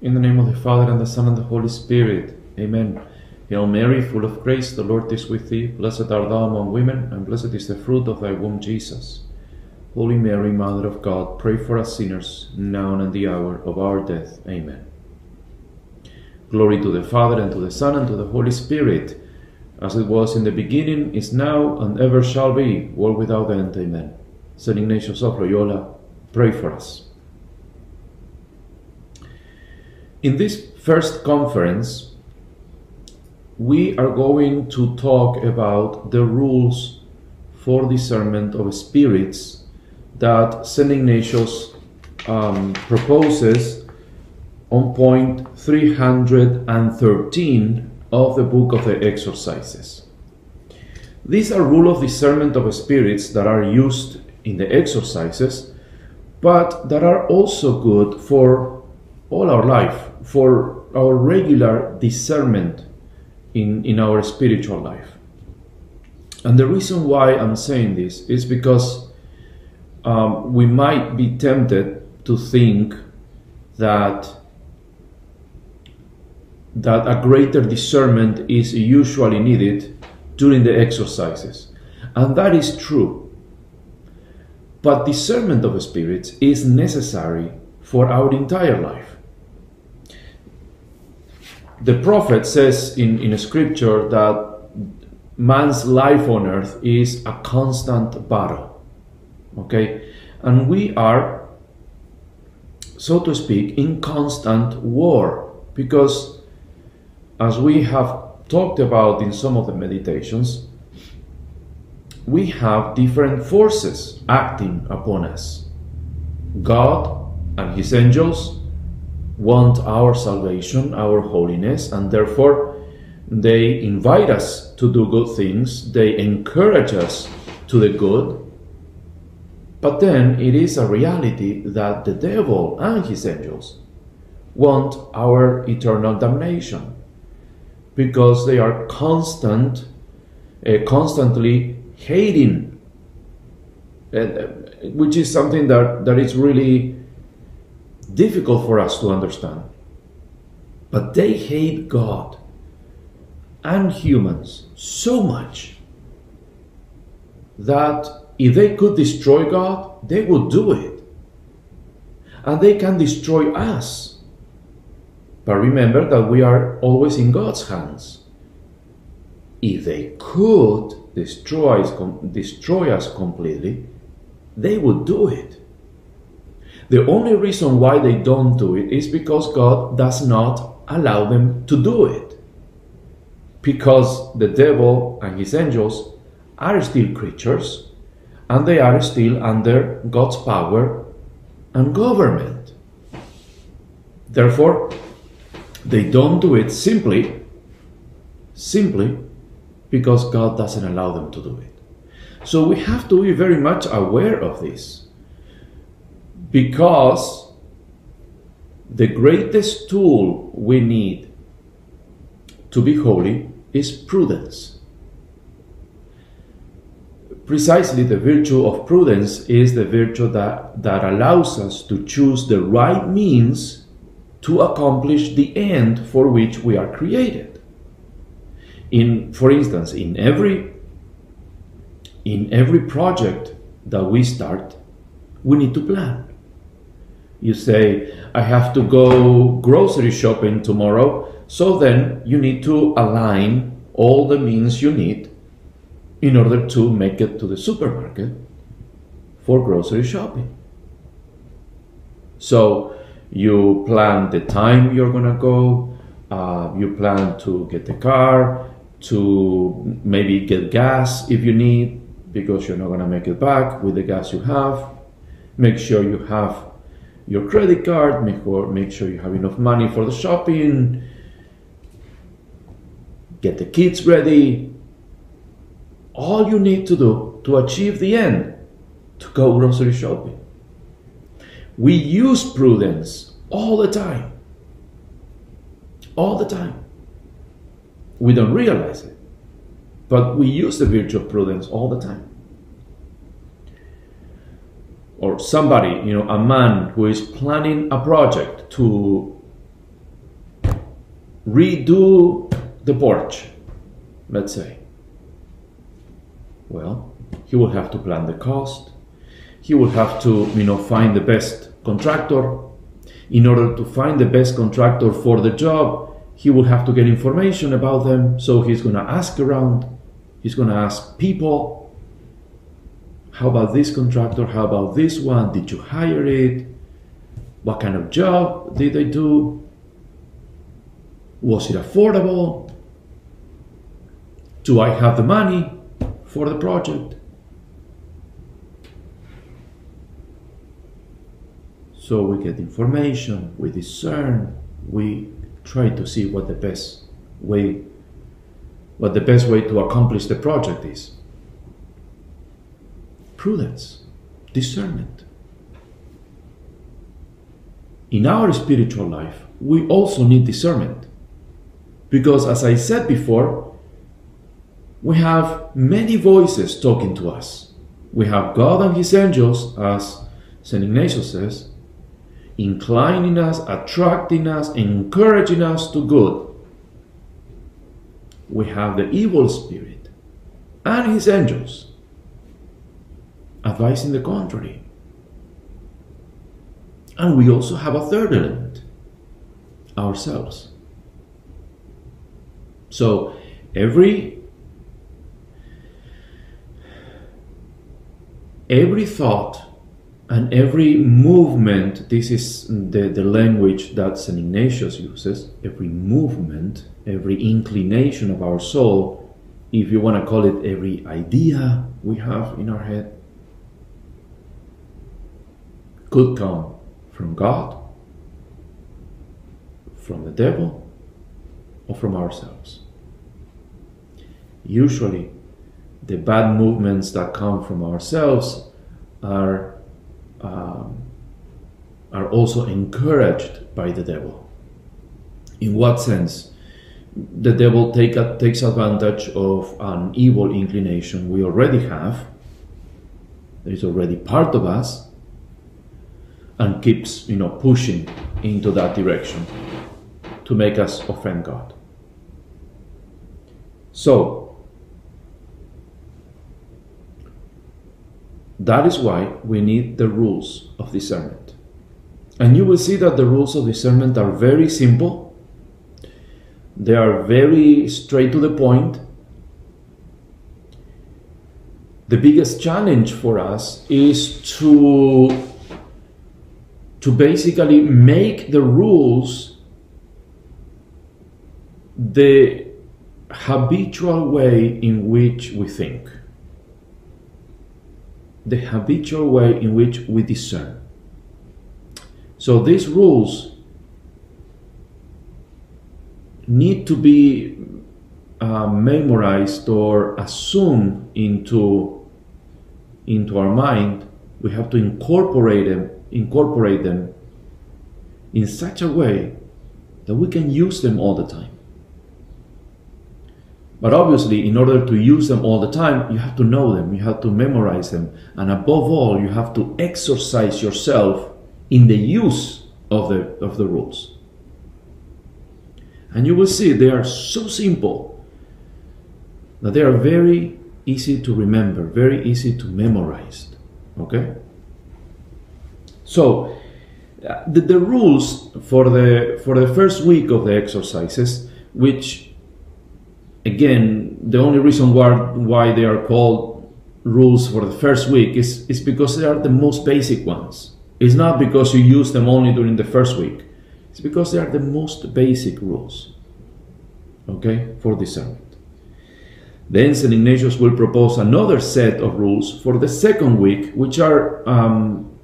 In the name of the Father, and the Son, and the Holy Spirit. Amen. Hail Mary, full of grace, the Lord is with thee. Blessed art thou among women, and blessed is the fruit of thy womb, Jesus. Holy Mary, Mother of God, pray for us sinners, now and at the hour of our death. Amen. Glory to the Father, and to the Son, and to the Holy Spirit, as it was in the beginning, is now, and ever shall be, world without end. Amen. Saint Ignatius of Loyola, pray for us. In this first conference, we are going to talk about the rules for discernment of spirits that St. Ignatius um, proposes on point 313 of the Book of the Exercises. These are rules of discernment of spirits that are used in the exercises, but that are also good for all our life, for our regular discernment in, in our spiritual life. And the reason why I'm saying this is because um, we might be tempted to think that that a greater discernment is usually needed during the exercises. And that is true. But discernment of spirits is necessary for our entire life. The prophet says in, in scripture that man's life on earth is a constant battle. Okay? And we are, so to speak, in constant war because, as we have talked about in some of the meditations, we have different forces acting upon us. God and His angels want our salvation, our holiness, and therefore they invite us to do good things, they encourage us to the good. But then it is a reality that the devil and his angels want our eternal damnation because they are constant, uh, constantly hating, uh, which is something that, that is really difficult for us to understand. But they hate God and humans so much that if they could destroy God, they would do it. And they can destroy us. But remember that we are always in God's hands. If they could destroy us, destroy us completely, they would do it. The only reason why they don't do it is because God does not allow them to do it. Because the devil and his angels are still creatures and they are still under God's power and government. Therefore, they don't do it simply, simply because God doesn't allow them to do it. So we have to be very much aware of this because the greatest tool we need to be holy is prudence. Precisely, the virtue of prudence is the virtue that, that allows us to choose the right means to accomplish the end for which we are created. In, for instance, in every in every project that we start, we need to plan. You say, I have to go grocery shopping tomorrow, so then you need to align all the means you need in order to make it to the supermarket for grocery shopping. So you plan the time you're gonna go, uh, you plan to get the car, to maybe get gas if you need, because you're not gonna make it back with the gas you have. Make sure you have your credit card, make, make sure you have enough money for the shopping, get the kids ready. All you need to do to achieve the end, to go grocery shopping. We use prudence all the time. All the time. We don't realize it, but we use the virtue of prudence all the time or somebody, you know, a man who is planning a project to redo the porch, let's say. Well, he will have to plan the cost. He will have to, you know, find the best contractor. In order to find the best contractor for the job, he will have to get information about them. So he's going to ask around. He's going to ask people. How about this contractor? How about this one? Did you hire it? What kind of job did they do? Was it affordable? Do I have the money for the project? So we get information, we discern, we try to see what the best way what the best way to accomplish the project is. Prudence, discernment. In our spiritual life, we also need discernment. Because as I said before, we have many voices talking to us. We have God and His angels, as St. Ignatius says, inclining us, attracting us, encouraging us to good. We have the evil spirit and his angels advising the contrary. And we also have a third element ourselves. So every every thought and every movement, this is the, the language that St. Ignatius uses, every movement, every inclination of our soul, if you want to call it every idea we have in our head, could come from God, from the devil, or from ourselves. Usually, the bad movements that come from ourselves are um, are also encouraged by the devil. In what sense? The devil take takes advantage of an evil inclination we already have, that is already part of us, and keeps, you know, pushing into that direction to make us offend God. So, That is why we need the rules of discernment. And you will see that the rules of discernment are very simple, they are very straight to the point. The biggest challenge for us is to, to basically make the rules the habitual way in which we think the habitual way in which we discern. So these rules need to be uh, memorized or assumed into into our mind. We have to incorporate them, incorporate them in such a way that we can use them all the time. But obviously, in order to use them all the time, you have to know them, you have to memorize them, and above all, you have to exercise yourself in the use of the, of the rules. And you will see they are so simple that they are very easy to remember, very easy to memorize. Okay? So, uh, the, the rules for the, for the first week of the exercises, which again, the only reason why, why they are called rules for the first week is, is because they are the most basic ones. It's not because you use them only during the first week. It's because they are the most basic rules, okay, for discernment. Then St. Ignatius will propose another set of rules for the second week, which are um,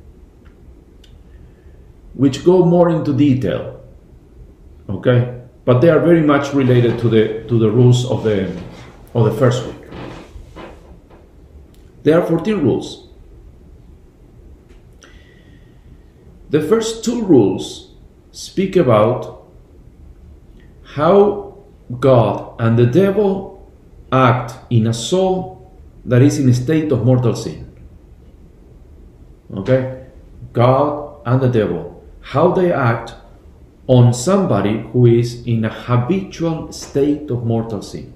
which go more into detail. Okay, but they are very much related to the to the rules of the of the first week. There are 14 rules. The first two rules speak about how God and the devil act in a soul that is in a state of mortal sin. Okay? God and the devil, how they act on somebody who is in a habitual state of mortal sin.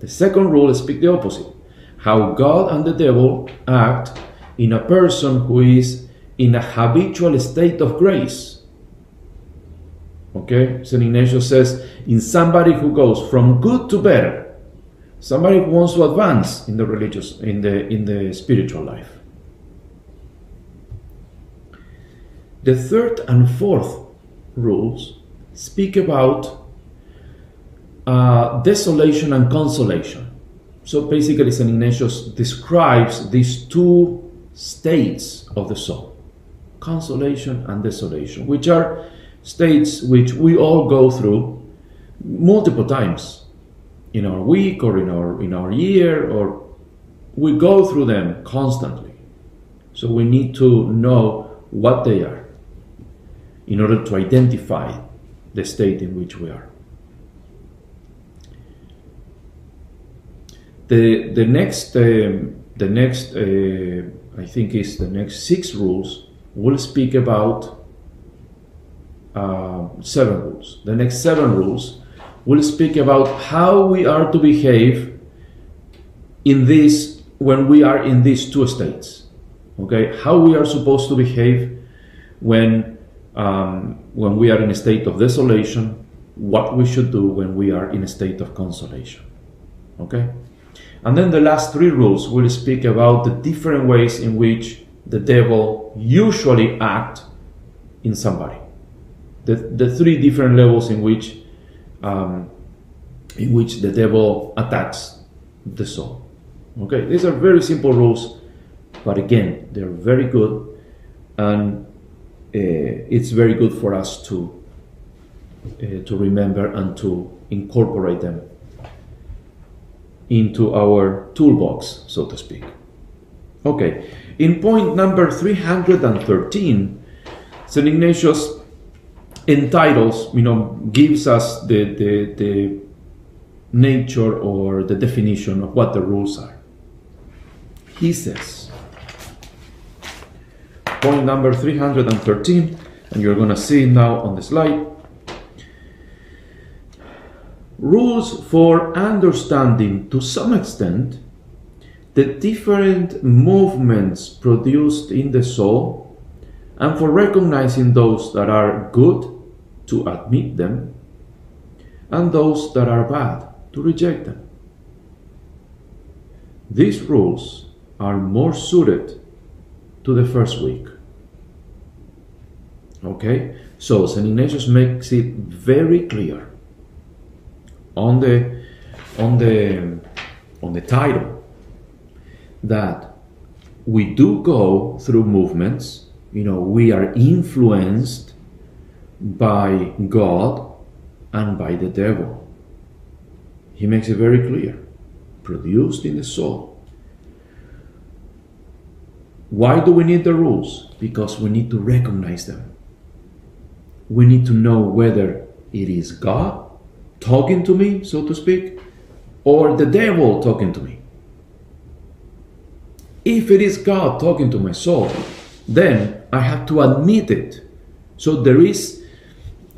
The second rule speaks the opposite how God and the devil act in a person who is in a habitual state of grace. Okay, St. Ignatius says, in somebody who goes from good to better, somebody who wants to advance in the religious, in the in the spiritual life. The third and fourth rules speak about uh, desolation and consolation. So basically, St. Ignatius describes these two states of the soul consolation and desolation, which are states which we all go through multiple times in our week or in our in our year or we go through them constantly so we need to know what they are in order to identify the state in which we are the the next um, the next uh, I think is the next six rules will speak about uh, seven rules. The next seven rules will speak about how we are to behave in this when we are in these two states. Okay, how we are supposed to behave when um, when we are in a state of desolation, what we should do when we are in a state of consolation. Okay. And then the last three rules will speak about the different ways in which the devil usually act in somebody. The, the three different levels in which um, in which the devil attacks the soul. Okay, these are very simple rules, but again, they're very good, and it's very good for us to uh, to remember and to incorporate them into our toolbox, so to speak. Okay, in point number 313, St. Ignatius entitles, you know, gives us the, the, the nature or the definition of what the rules are. He says, point number 313, and you're going to see it now on the slide rules for understanding to some extent the different movements produced in the soul and for recognizing those that are good to admit them and those that are bad to reject them. These rules are more suited to the first week. Okay? So St. Ignatius makes it very clear on the on the on the title that we do go through movements. You know we are influenced by god and by the devil. He makes it very clear. Produced in the soul. Why do we need the rules? Because we need to recognize them we need to know whether it is god talking to me, so to speak, or the devil talking to me. If it is God talking to my soul, then I have to admit it. So there is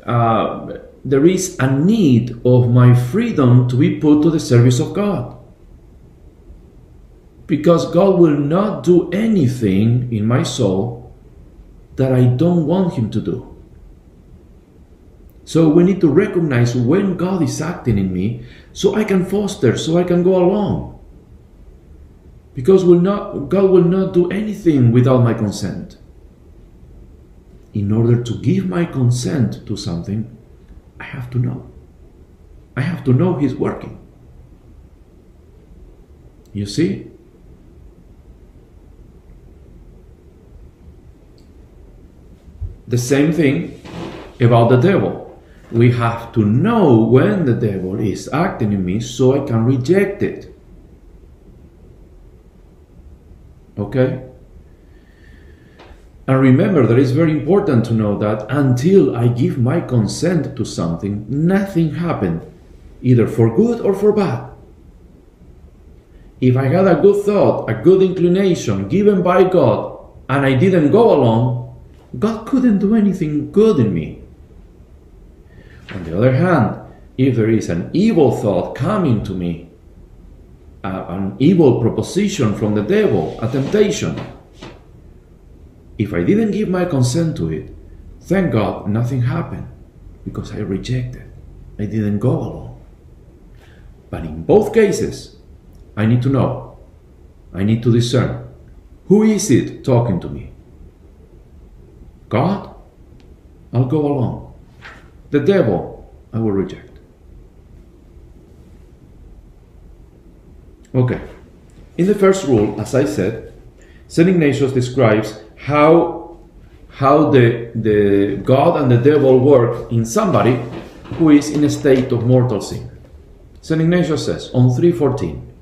uh, there is a need of my freedom to be put to the service of God. Because God will not do anything in my soul that I don't want Him to do. So we need to recognize when God is acting in me so I can foster, so I can go along. Because will not, God will not do anything without my consent. In order to give my consent to something, I have to know. I have to know He's working. You see? The same thing about the devil we have to know when the devil is acting in me so I can reject it. Okay? And remember that it's very important to know that until I give my consent to something, nothing happened, either for good or for bad. If I had a good thought, a good inclination given by God, and I didn't go along, God couldn't do anything good in me. On the other hand, if there is an evil thought coming to me, uh, an evil proposition from the devil, a temptation, if I didn't give my consent to it, thank God nothing happened because I rejected. I didn't go along. But in both cases, I need to know, I need to discern who is it talking to me? God? I'll go along. The devil, I will reject. Okay. In the first rule, as I said, St. Ignatius describes how, how the, the God and the devil work in somebody who is in a state of mortal sin. St. Ignatius says on 314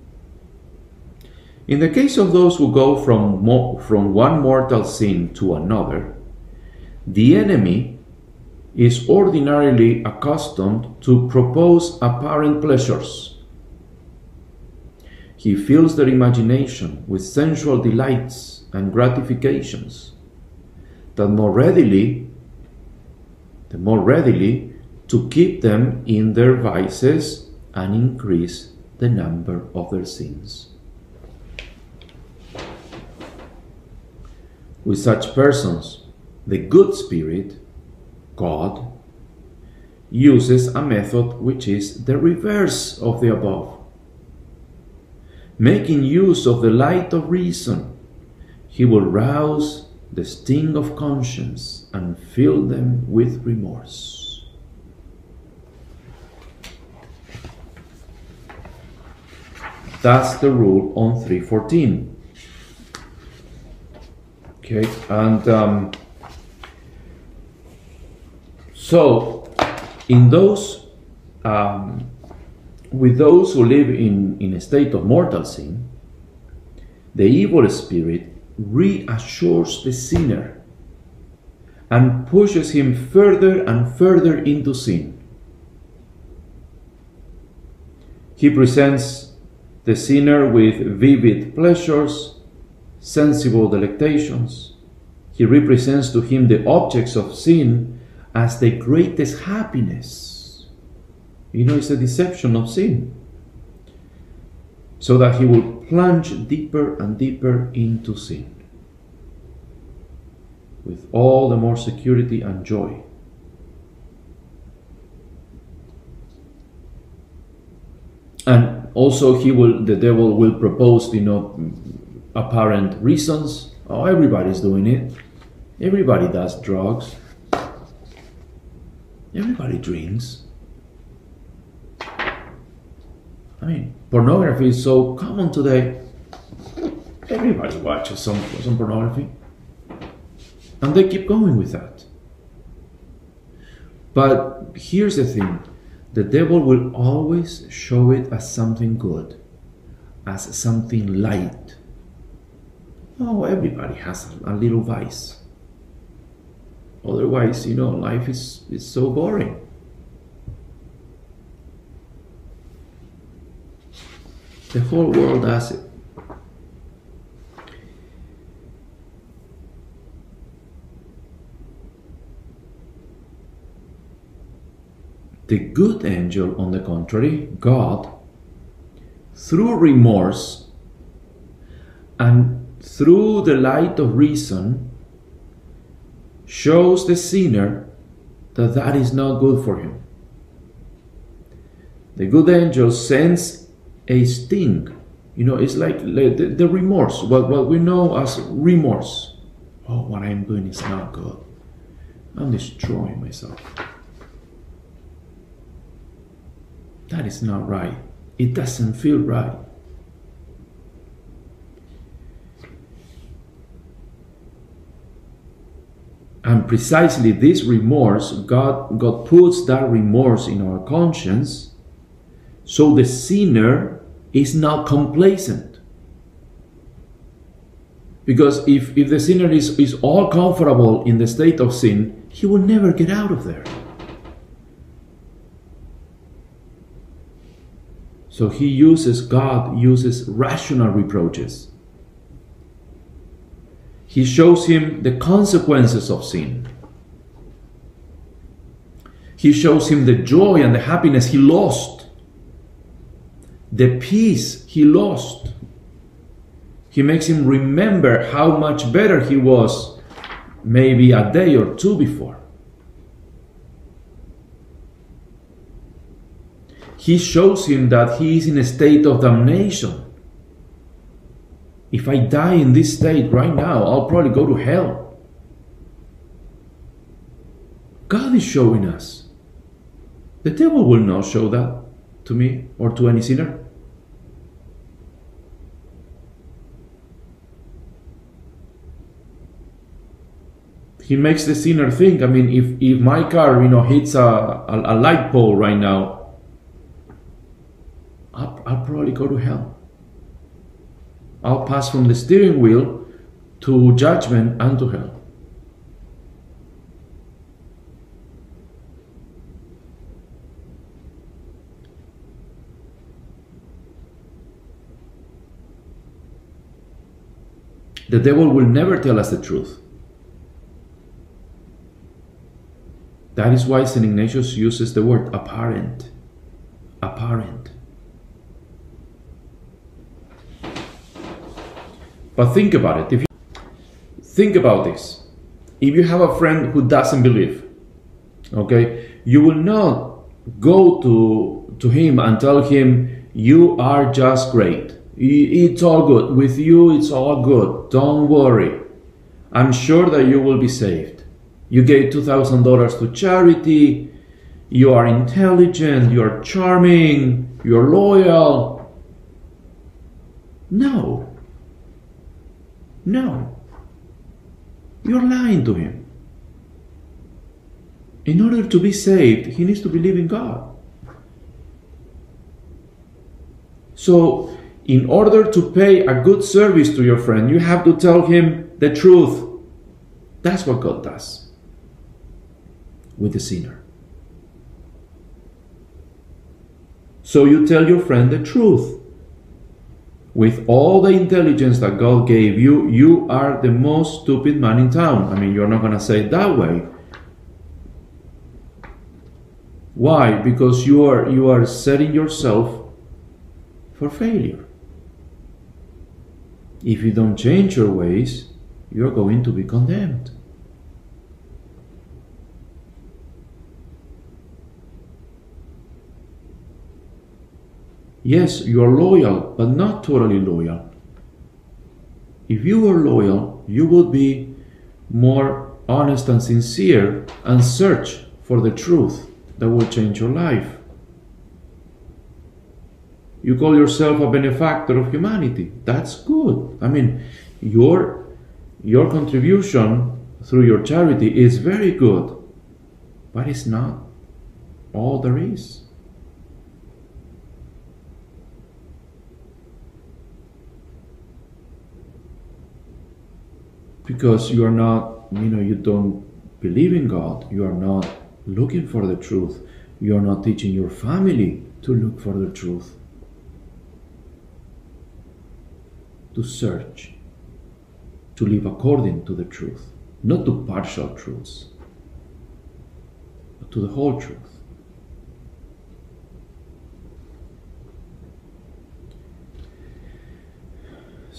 In the case of those who go from, from one mortal sin to another, the enemy is ordinarily accustomed to propose apparent pleasures. He fills their imagination with sensual delights and gratifications that more readily, the more readily to keep them in their vices and increase the number of their sins. With such persons, the good spirit, God, uses a method which is the reverse of the above. Making use of the light of reason, he will rouse the sting of conscience and fill them with remorse. That's the rule on 314. Okay, and um, so in those, um, with those who live in, in a state of mortal sin, the evil spirit reassures the sinner and pushes him further and further into sin. He presents the sinner with vivid pleasures, sensible delectations. He represents to him the objects of sin as the greatest happiness. You know, it's a deception of sin. So that he will plunge deeper and deeper into sin with all the more security and joy. And also, he will, the devil will propose, you know, apparent reasons. Oh, everybody's doing it. Everybody does drugs. Everybody drinks. I mean, pornography is so common today. Everybody watches some, some pornography. And they keep going with that. But here's the thing the devil will always show it as something good, as something light. Oh, everybody has a, a little vice. Otherwise, you know, life is, is so boring. The whole world does it. The good angel, on the contrary, God, through remorse and through the light of reason, shows the sinner that that is not good for him. The good angel sends a sting. You know, it's like the, the remorse, what, what we know as remorse. Oh, what I'm doing is not good. I'm destroying myself. That is not right. It doesn't feel right. And precisely this remorse, God, God puts that remorse in our conscience so the sinner is not complacent. Because if, if the sinner is, is all comfortable in the state of sin, he will never get out of there. So he uses, God uses rational reproaches. He shows him the consequences of sin. He shows him the joy and the happiness he lost, the peace he lost. He makes him remember how much better he was maybe a day or two before. He shows him that he is in a state of damnation. If I die in this state right now, I'll probably go to hell. God is showing us. The devil will not show that to me or to any sinner. He makes the sinner think. I mean, if, if my car, you know, hits a, a, a light pole right now, I'll, I'll probably go to hell. I'll pass from the steering wheel to judgment and to hell. The devil will never tell us the truth. That is why St. Ignatius uses the word apparent. Apparent. But think about it. If you think about this, if you have a friend who doesn't believe, okay, you will not go to to him and tell him you are just great. It's all good. With you, it's all good. Don't worry. I'm sure that you will be saved. You gave $2,000 to charity. You are intelligent. You're charming. You're loyal. No. No. You're lying to him. In order to be saved, he needs to believe in God. So, in order to pay a good service to your friend, you have to tell him the truth. That's what God does with the sinner. So you tell your friend the truth. With all the intelligence that God gave you, you are the most stupid man in town. I mean, you're not going to say it that way. Why? Because you are you are setting yourself for failure. If you don't change your ways, you're going to be condemned. Yes, you are loyal, but not totally loyal. If you were loyal, you would be more honest and sincere and search for the truth that will change your life. You call yourself a benefactor of humanity. That's good. I mean, your your contribution through your charity is very good, but it's not all there is. Because you are not, you know, you don't believe in God, you are not looking for the truth, you are not teaching your family to look for the truth. To search. To live according to the truth, not to partial truths, but to the whole truth.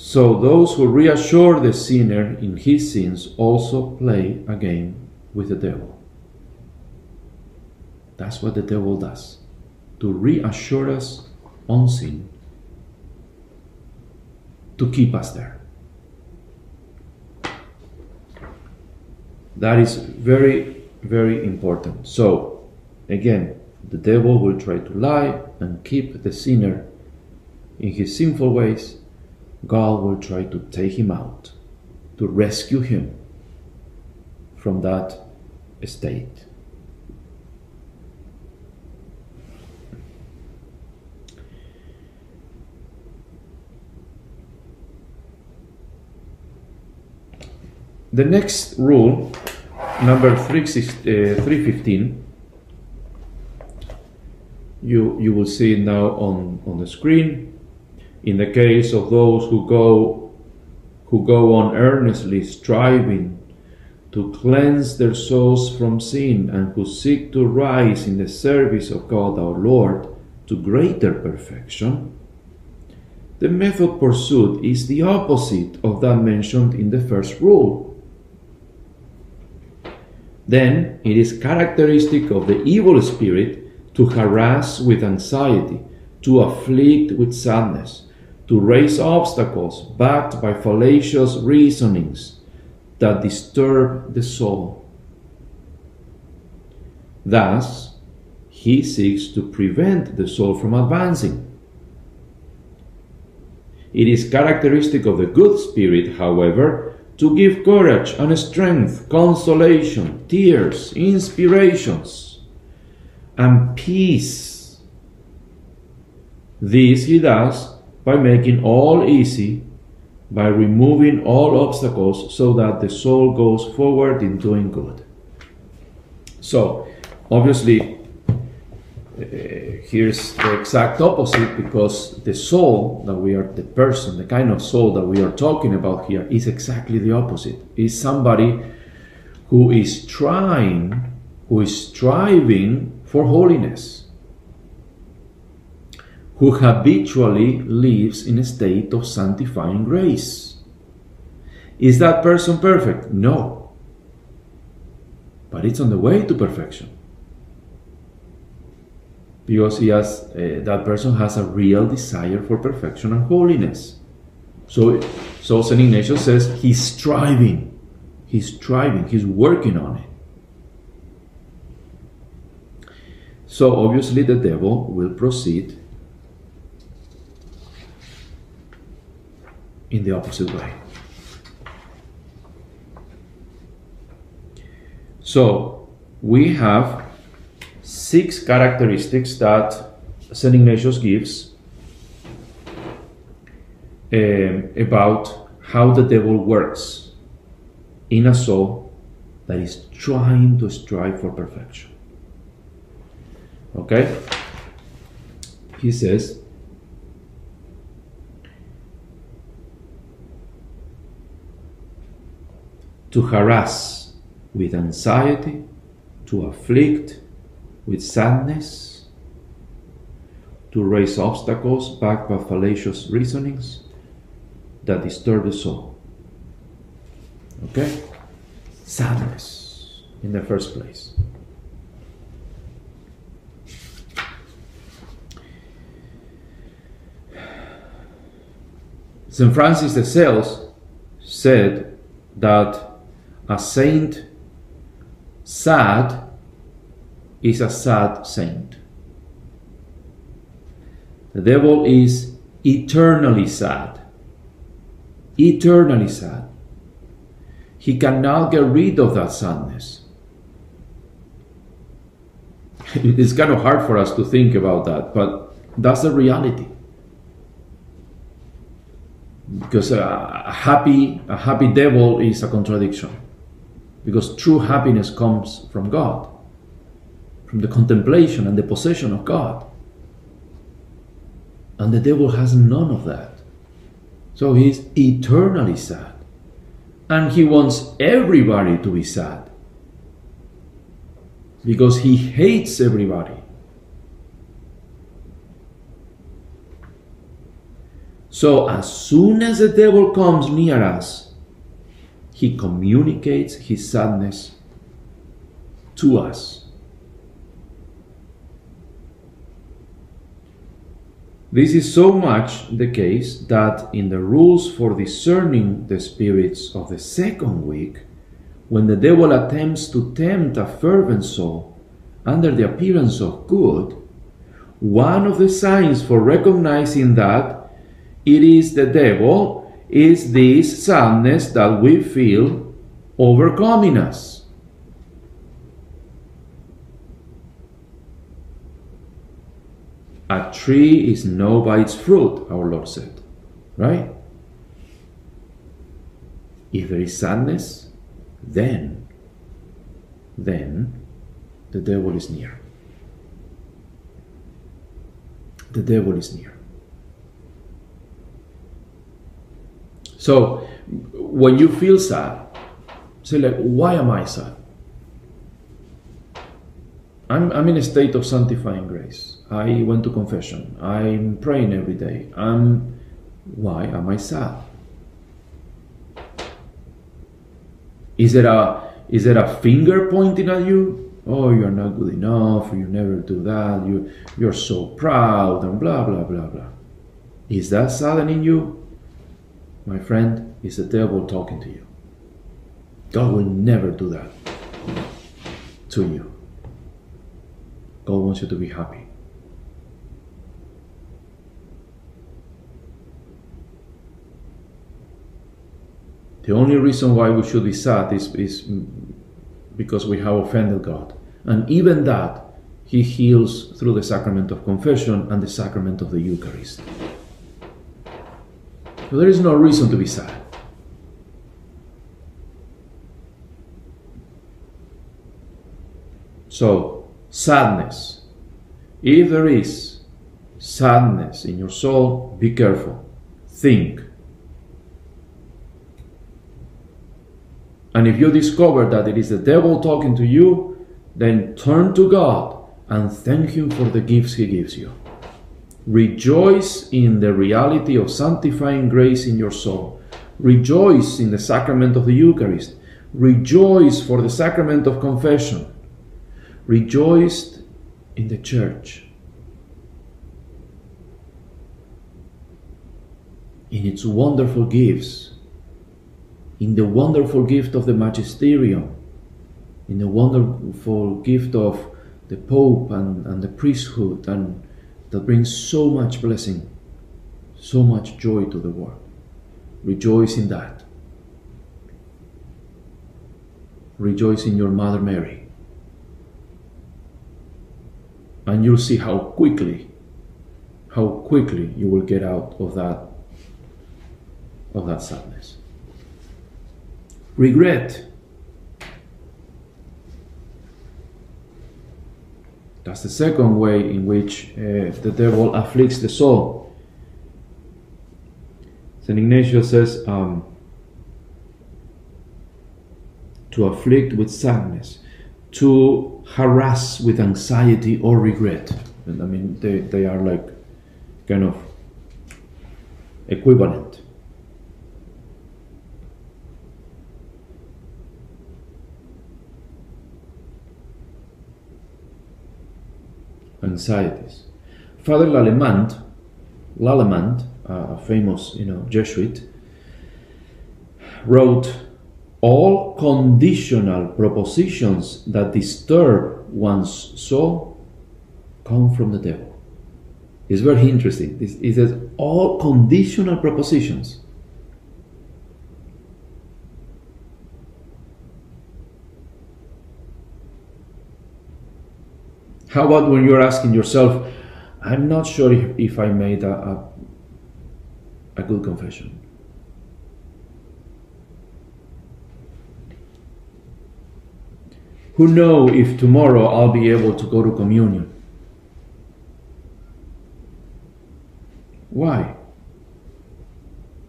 So those who reassure the sinner in his sins also play a game with the devil. That's what the devil does to reassure us on sin, to keep us there. That is very, very important. So, again, the devil will try to lie and keep the sinner in his sinful ways. God will try to take him out, to rescue him from that state. The next rule, number 315, uh, you, you will see now on, on the screen. In the case of those who go who go on earnestly striving to cleanse their souls from sin and who seek to rise in the service of God our Lord to greater perfection, the method pursued is the opposite of that mentioned in the first rule. Then it is characteristic of the evil spirit to harass with anxiety, to afflict with sadness, to raise obstacles backed by fallacious reasonings that disturb the soul. Thus, he seeks to prevent the soul from advancing. It is characteristic of the good spirit, however, to give courage and strength, consolation, tears, inspirations, and peace. This he does by making all easy, by removing all obstacles so that the soul goes forward in doing good. So, obviously, uh, here's the exact opposite because the soul that we are, the person, the kind of soul that we are talking about here is exactly the opposite. Is somebody who is trying, who is striving for holiness who habitually lives in a state of sanctifying grace. Is that person perfect? No. But it's on the way to perfection. Because he has, uh, that person has a real desire for perfection and holiness. So, so St. Ignatius says he's striving. He's striving. He's working on it. So obviously the devil will proceed in the opposite way. So we have six characteristics that St. Ignatius gives um, about how the devil works in a soul that is trying to strive for perfection. Okay? He says, to harass with anxiety, to afflict with sadness, to raise obstacles backed by fallacious reasonings that disturb the soul. Okay? Sadness in the first place. St. Francis de Sales said that a saint sad is a sad saint. The devil is eternally sad. Eternally sad. He cannot get rid of that sadness. It's kind of hard for us to think about that, but that's the reality. Because a happy, a happy devil is a contradiction because true happiness comes from God, from the contemplation and the possession of God. And the devil has none of that. So he's eternally sad. And he wants everybody to be sad. Because he hates everybody. So as soon as the devil comes near us, he communicates his sadness to us. This is so much the case that in the rules for discerning the spirits of the second week, when the devil attempts to tempt a fervent soul under the appearance of good, one of the signs for recognizing that it is the devil is this sadness that we feel overcoming us. A tree is known by its fruit, our Lord said. Right? If there is sadness, then, then the devil is near. The devil is near. So when you feel sad, say like, why am I sad? I'm, I'm in a state of sanctifying grace. I went to confession. I'm praying every day. I'm, why am I sad? Is it a is it a finger pointing at you? Oh, you're not good enough. You never do that. You you're so proud and blah blah blah blah. Is that saddening you? My friend, it's the devil talking to you. God will never do that to you. God wants you to be happy. The only reason why we should be sad is, is because we have offended God. And even that, He heals through the sacrament of confession and the sacrament of the Eucharist. So there is no reason to be sad. So, sadness. If there is sadness in your soul, be careful. Think. And if you discover that it is the devil talking to you, then turn to God and thank Him for the gifts He gives you. Rejoice in the reality of sanctifying grace in your soul. Rejoice in the sacrament of the Eucharist. Rejoice for the sacrament of confession. Rejoice in the church. In its wonderful gifts. In the wonderful gift of the magisterium. In the wonderful gift of the Pope and, and the priesthood and that brings so much blessing, so much joy to the world. Rejoice in that. Rejoice in your Mother Mary. And you'll see how quickly, how quickly you will get out of that of that sadness. Regret. That's the second way in which uh, the devil afflicts the soul. St. Ignatius says um, to afflict with sadness, to harass with anxiety or regret. And I mean, they, they are like kind of equivalent. Anxieties. Father Lalemant, Lalemant, a famous you know Jesuit, wrote, "All conditional propositions that disturb one's soul come from the devil." It's very interesting. He says all conditional propositions. How about when you're asking yourself, I'm not sure if, if I made a, a, a good confession? Who know if tomorrow I'll be able to go to communion? Why?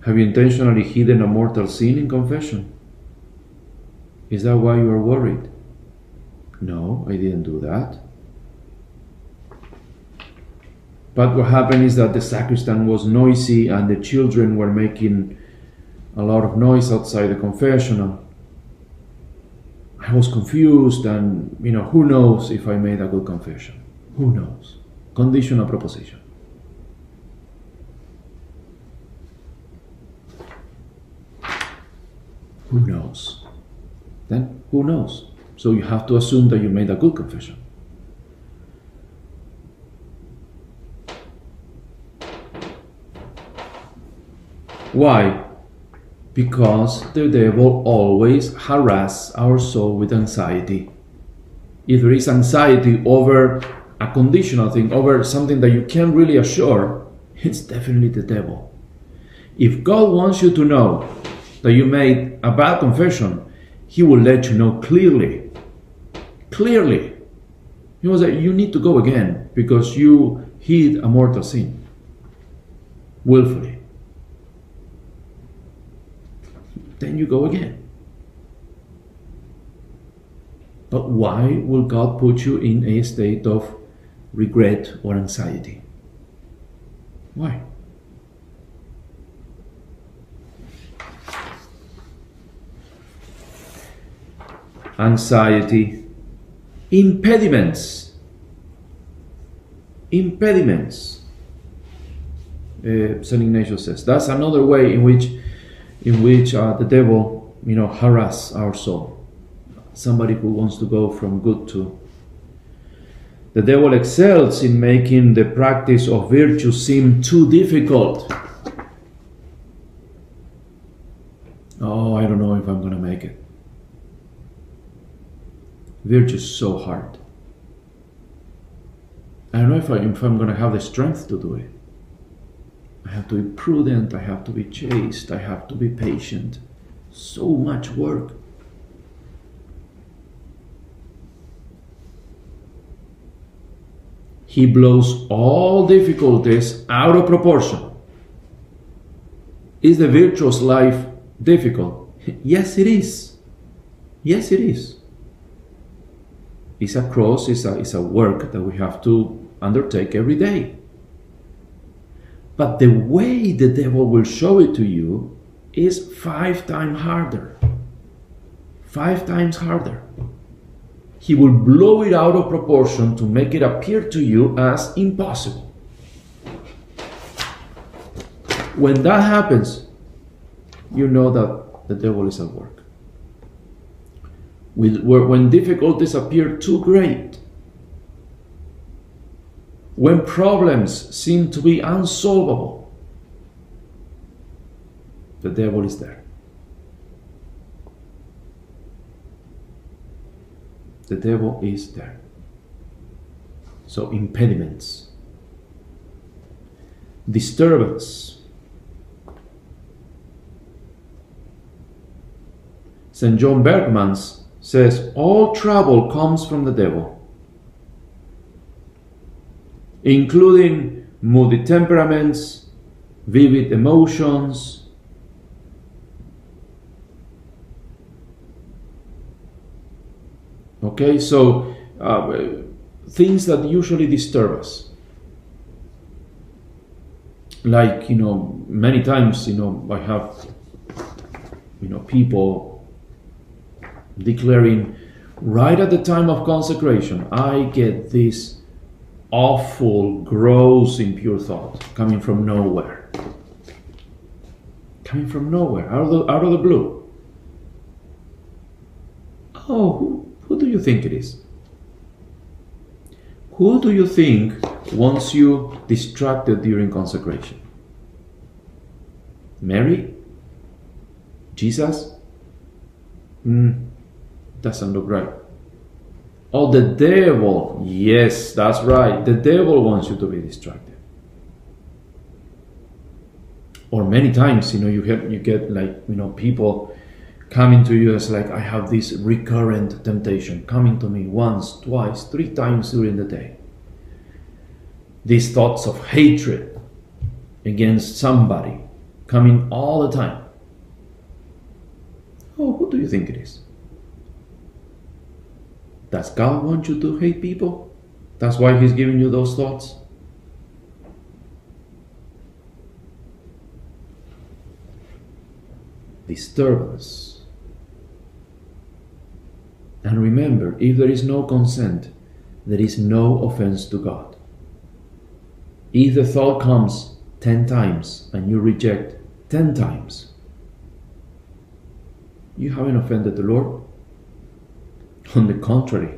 Have you intentionally hidden a mortal sin in confession? Is that why you are worried? No, I didn't do that. But what happened is that the sacristan was noisy and the children were making a lot of noise outside the confessional. I was confused and, you know, who knows if I made a good confession? Who knows? Conditional proposition. Who knows? Then who knows? So you have to assume that you made a good confession. Why? Because the devil always harass our soul with anxiety. If there is anxiety over a conditional thing, over something that you can't really assure, it's definitely the devil. If God wants you to know that you made a bad confession, He will let you know clearly. Clearly. He will say, You need to go again because you hid a mortal sin willfully. Then you go again. But why will God put you in a state of regret or anxiety? Why? Anxiety, impediments, impediments. Uh, Saint Ignatius says that's another way in which, in which uh, the devil, you know, harass our soul somebody who wants to go from good to. The devil excels in making the practice of virtue seem too difficult. Oh, I don't know if I'm going to make it. Virtue is so hard. I don't know if, I, if I'm going to have the strength to do it. I have to be prudent, I have to be chaste, I have to be patient. So much work. he blows all difficulties out of proportion. Is the virtuous life difficult? yes, it is. Yes, it is. It's a cross, it's a, it's a work that we have to undertake every day. But the way the devil will show it to you is five times harder. Five times harder he will blow it out of proportion to make it appear to you as impossible. When that happens, you know that the devil is at work. When difficulties appear too great, when problems seem to be unsolvable, the devil is there. the devil is there. So, impediments, disturbance. St. John Berchmans says all trouble comes from the devil, including moody temperaments, vivid emotions, Okay, so uh, things that usually disturb us. Like, you know, many times, you know, I have, you know, people declaring right at the time of consecration, I get this awful, gross, impure thought coming from nowhere. Coming from nowhere, out of the, out of the blue. Oh, who do you think it is? Who do you think wants you distracted during consecration? Mary? Jesus? Hmm, doesn't look right. Oh, the devil. Yes, that's right. The devil wants you to be distracted. Or many times, you know, you get you get like you know people coming to you as like I have this recurrent temptation coming to me once, twice, three times during the day. These thoughts of hatred against somebody coming all the time. Oh, who do you think it is? Does God want you to hate people? That's why He's giving you those thoughts? Disturbance and remember, if there is no consent, there is no offense to God. If the thought comes 10 times and you reject 10 times, you haven't offended the Lord. On the contrary,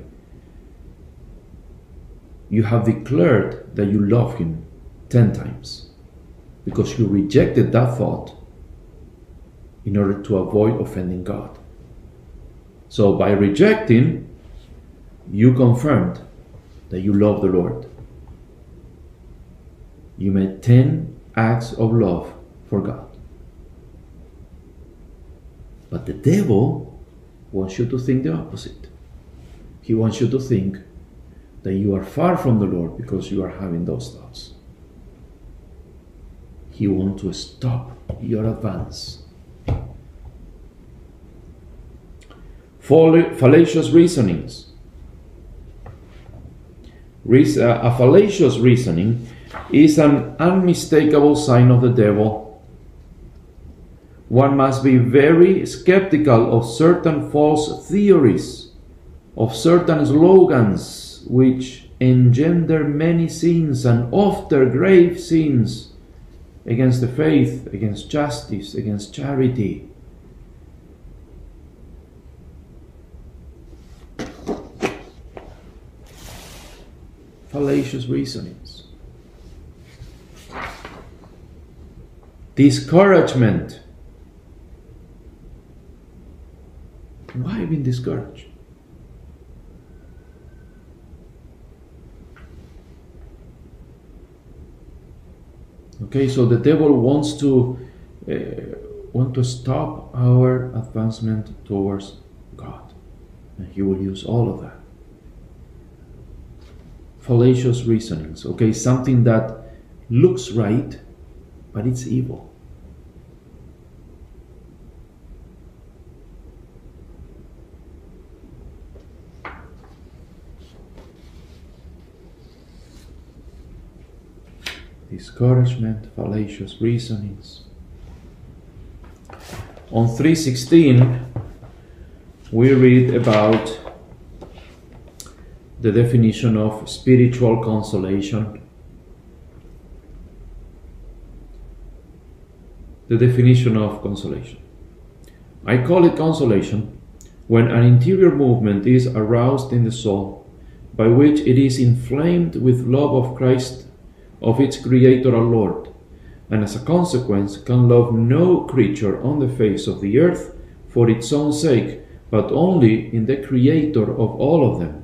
you have declared that you love Him 10 times because you rejected that thought in order to avoid offending God. So by rejecting, you confirmed that you love the Lord. You made 10 acts of love for God. But the devil wants you to think the opposite. He wants you to think that you are far from the Lord because you are having those thoughts. He wants to stop your advance fall- fallacious reasonings. Reas- uh, a fallacious reasoning is an unmistakable sign of the devil. One must be very skeptical of certain false theories, of certain slogans which engender many sins and often grave sins against the faith, against justice, against charity. Fallacious reasonings. Discouragement. Why being discouraged? Okay, so the devil wants to uh, want to stop our advancement towards God, and he will use all of that. Fallacious reasonings. Okay, something that looks right, but it's evil. Discouragement, fallacious reasonings. On 316, we read about the definition of spiritual consolation. The definition of consolation. I call it consolation when an interior movement is aroused in the soul by which it is inflamed with love of Christ of its Creator and Lord, and as a consequence can love no creature on the face of the earth for its own sake, but only in the Creator of all of them.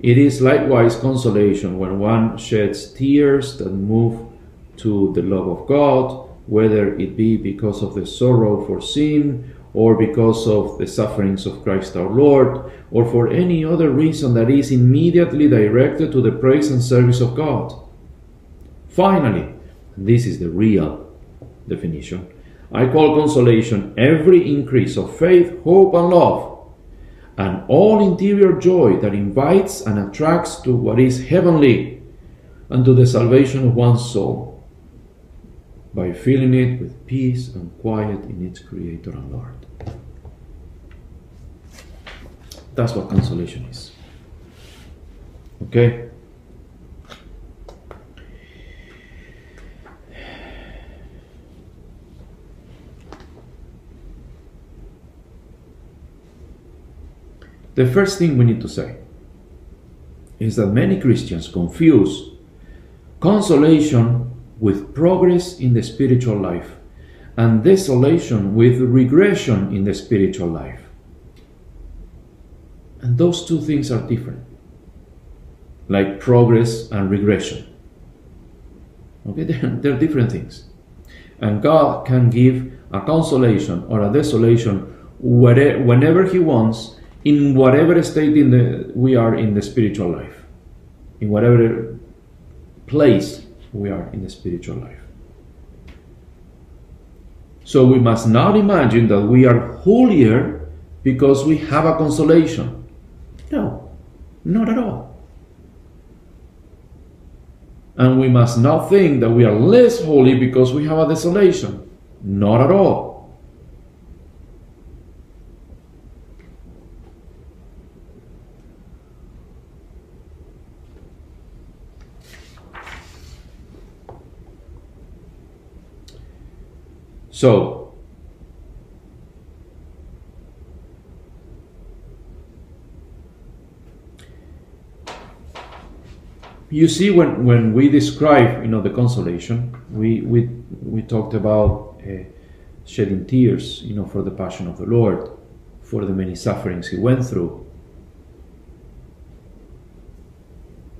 It is likewise consolation when one sheds tears that move to the love of God, whether it be because of the sorrow for sin or because of the sufferings of Christ our Lord, or for any other reason that is immediately directed to the praise and service of God. Finally, this is the real definition, I call consolation every increase of faith, hope, and love, and all interior joy that invites and attracts to what is heavenly and to the salvation of one's soul by filling it with peace and quiet in its Creator and Lord. That's what consolation is. Okay? The first thing we need to say is that many Christians confuse consolation with progress in the spiritual life and desolation with regression in the spiritual life. And those two things are different, like progress and regression. Okay, they're, they're different things. And God can give a consolation or a desolation whenever He wants, in whatever state in the, we are in the spiritual life, in whatever place we are in the spiritual life. So we must not imagine that we are holier because we have a consolation. No, not at all. And we must not think that we are less holy because we have a desolation. Not at all. So, you see when, when we describe you know the consolation we we, we talked about uh, shedding tears you know for the passion of the lord for the many sufferings he went through.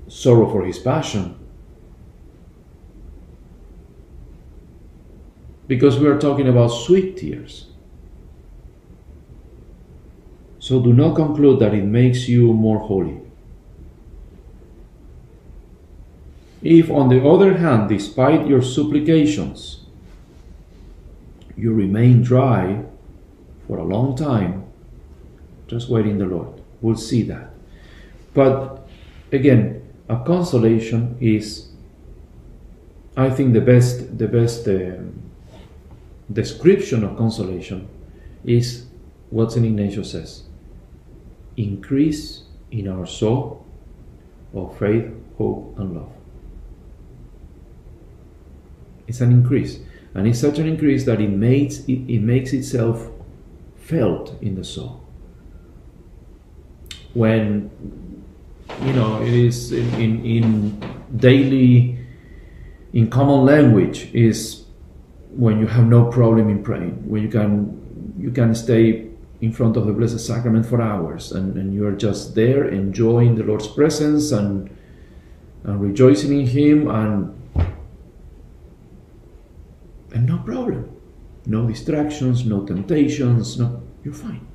Sorrow for his passion. Because we are talking about sweet tears. So do not conclude that it makes you more holy If, on the other hand, despite your supplications, you remain dry for a long time, just wait in the Lord. We'll see that. But again, a consolation is, I think, the best the best uh, description of consolation is what Saint Ignatius says: increase in our soul of faith, hope, and love. It's an increase, and it's such an increase that it makes it, it makes itself felt in the soul. When you know it is in, in, in daily in common language is when you have no problem in praying, when you can you can stay in front of the Blessed Sacrament for hours and, and you are just there enjoying the Lord's presence and, and rejoicing in Him and and no problem. No distractions, no temptations, no you're fine.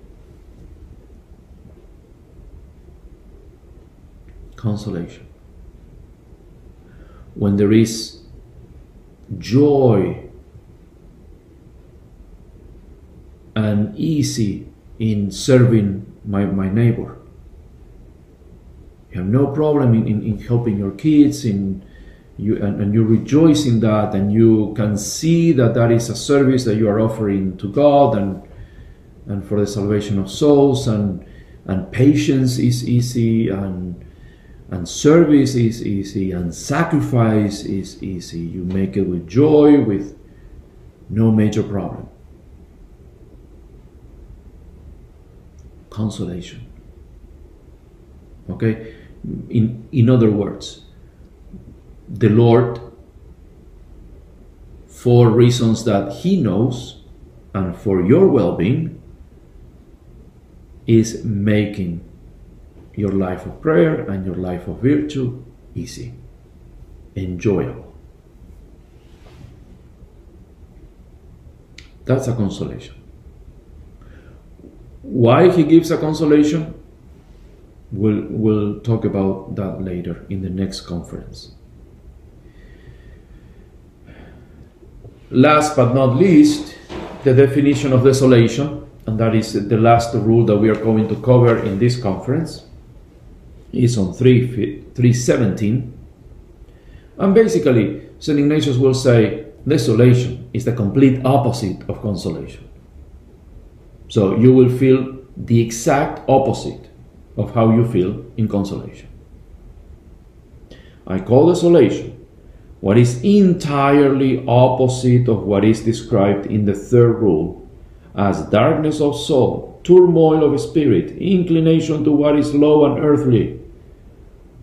Consolation. When there is joy and easy in serving my, my neighbor. You have no problem in, in, in helping your kids, in you and, and, you rejoice in that, and you can see that that is a service that you are offering to God and and for the salvation of souls, and and patience is easy, and and service is easy, and sacrifice is easy. You make it with joy, with no major problem. consolation. Okay? In, in other words, the Lord, for reasons that He knows and for your well being, is making your life of prayer and your life of virtue easy, enjoyable. That's a consolation. Why he gives a consolation? We'll, we'll talk about that later in the next conference. Last but not least, the definition of desolation, and that is the last rule that we are going to cover in this conference, is on 3, 317. And basically, St. Ignatius will say desolation is the complete opposite of consolation. So you will feel the exact opposite of how you feel in consolation. I call desolation what is entirely opposite of what is described in the third rule as darkness of soul, turmoil of spirit, inclination to what is low and earthly,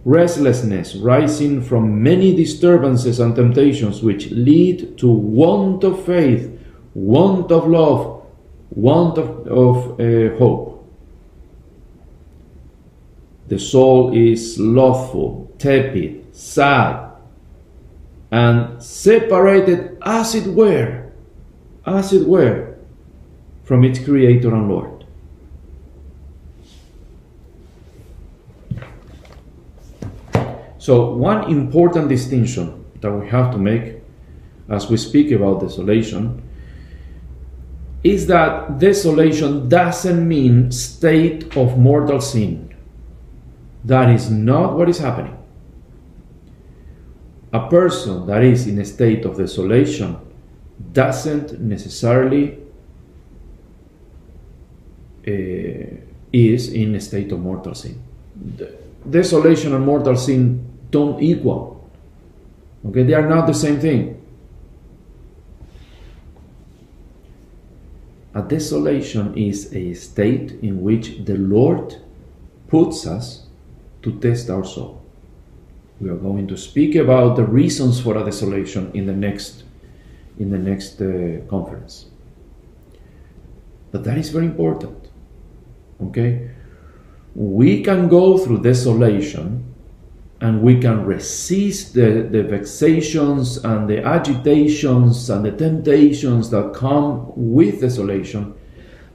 restlessness rising from many disturbances and temptations which lead to want of faith, want of love, want of, of uh, hope. The soul is slothful, tepid, sad, and separated as it were, as it were, from its Creator and Lord. So, one important distinction that we have to make as we speak about desolation is that desolation doesn't mean state of mortal sin. That is not what is happening. A person that is in a state of desolation doesn't necessarily uh, is in a state of mortal sin. Desolation and mortal sin don't equal. Okay, they are not the same thing. A desolation is a state in which the Lord puts us to test our soul. We are going to speak about the reasons for a desolation in the next in the next uh, conference. But that is very important. Okay? We can go through desolation and we can resist the, the vexations and the agitations and the temptations that come with desolation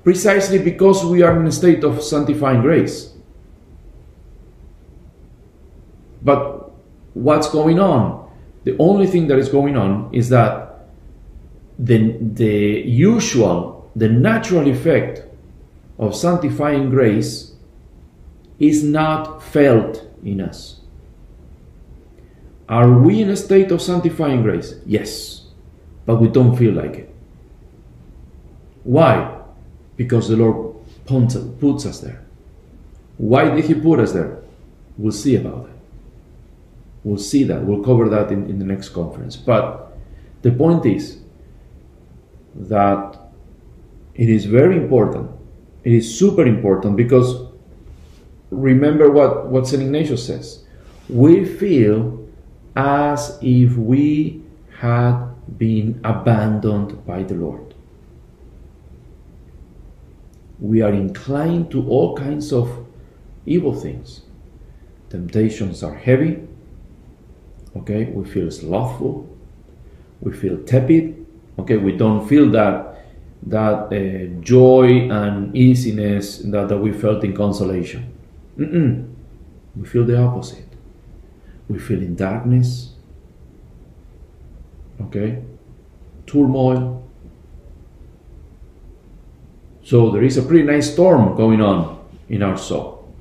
precisely because we are in a state of sanctifying grace. But what's going on? The only thing that is going on is that the, the usual, the natural effect of sanctifying grace is not felt in us. Are we in a state of sanctifying grace? Yes, but we don't feel like it. Why? Because the Lord puts us there. Why did He put us there? We'll see about it. We'll see that. We'll cover that in, in the next conference. But the point is that it is very important. It is super important because remember what, what St. Ignatius says. We feel as if we had been abandoned by the Lord. We are inclined to all kinds of evil things. Temptations are heavy. Okay, we feel slothful. We feel tepid. Okay, we don't feel that that uh, joy and easiness that, that we felt in consolation. Mm-mm. We feel the opposite. We feel in darkness. Okay, turmoil. So there is a pretty nice storm going on in our soul.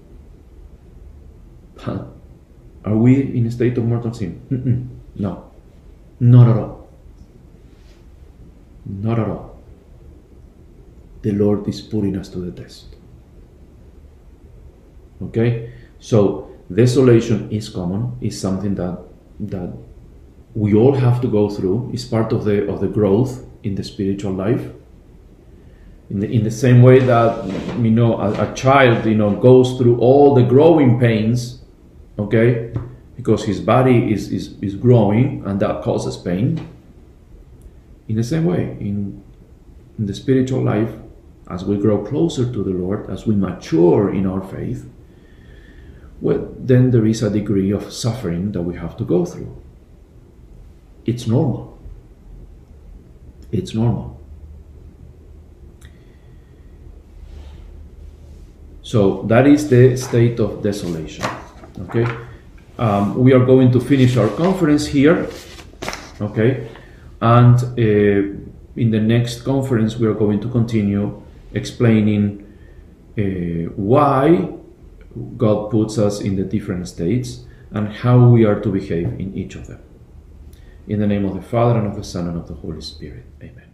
Are we in a state of mortal sin? Mm-mm. No, not at all. Not at all. The Lord is putting us to the test. Okay? So desolation is common, is something that that we all have to go through, is part of the of the growth in the spiritual life. In the, in the same way that you know a, a child you know goes through all the growing pains okay? Because his body is, is, is growing and that causes pain. In the same way in, in the spiritual life as we grow closer to the lord as we mature in our faith well then there is a degree of suffering that we have to go through. It's normal. It's normal. So that is the state of desolation Okay, um, we are going to finish our conference here. Okay, and uh, in the next conference we are going to continue explaining uh, why God puts us in the different states and how we are to behave in each of them. In the name of the Father and of the Son and of the Holy Spirit. Amen.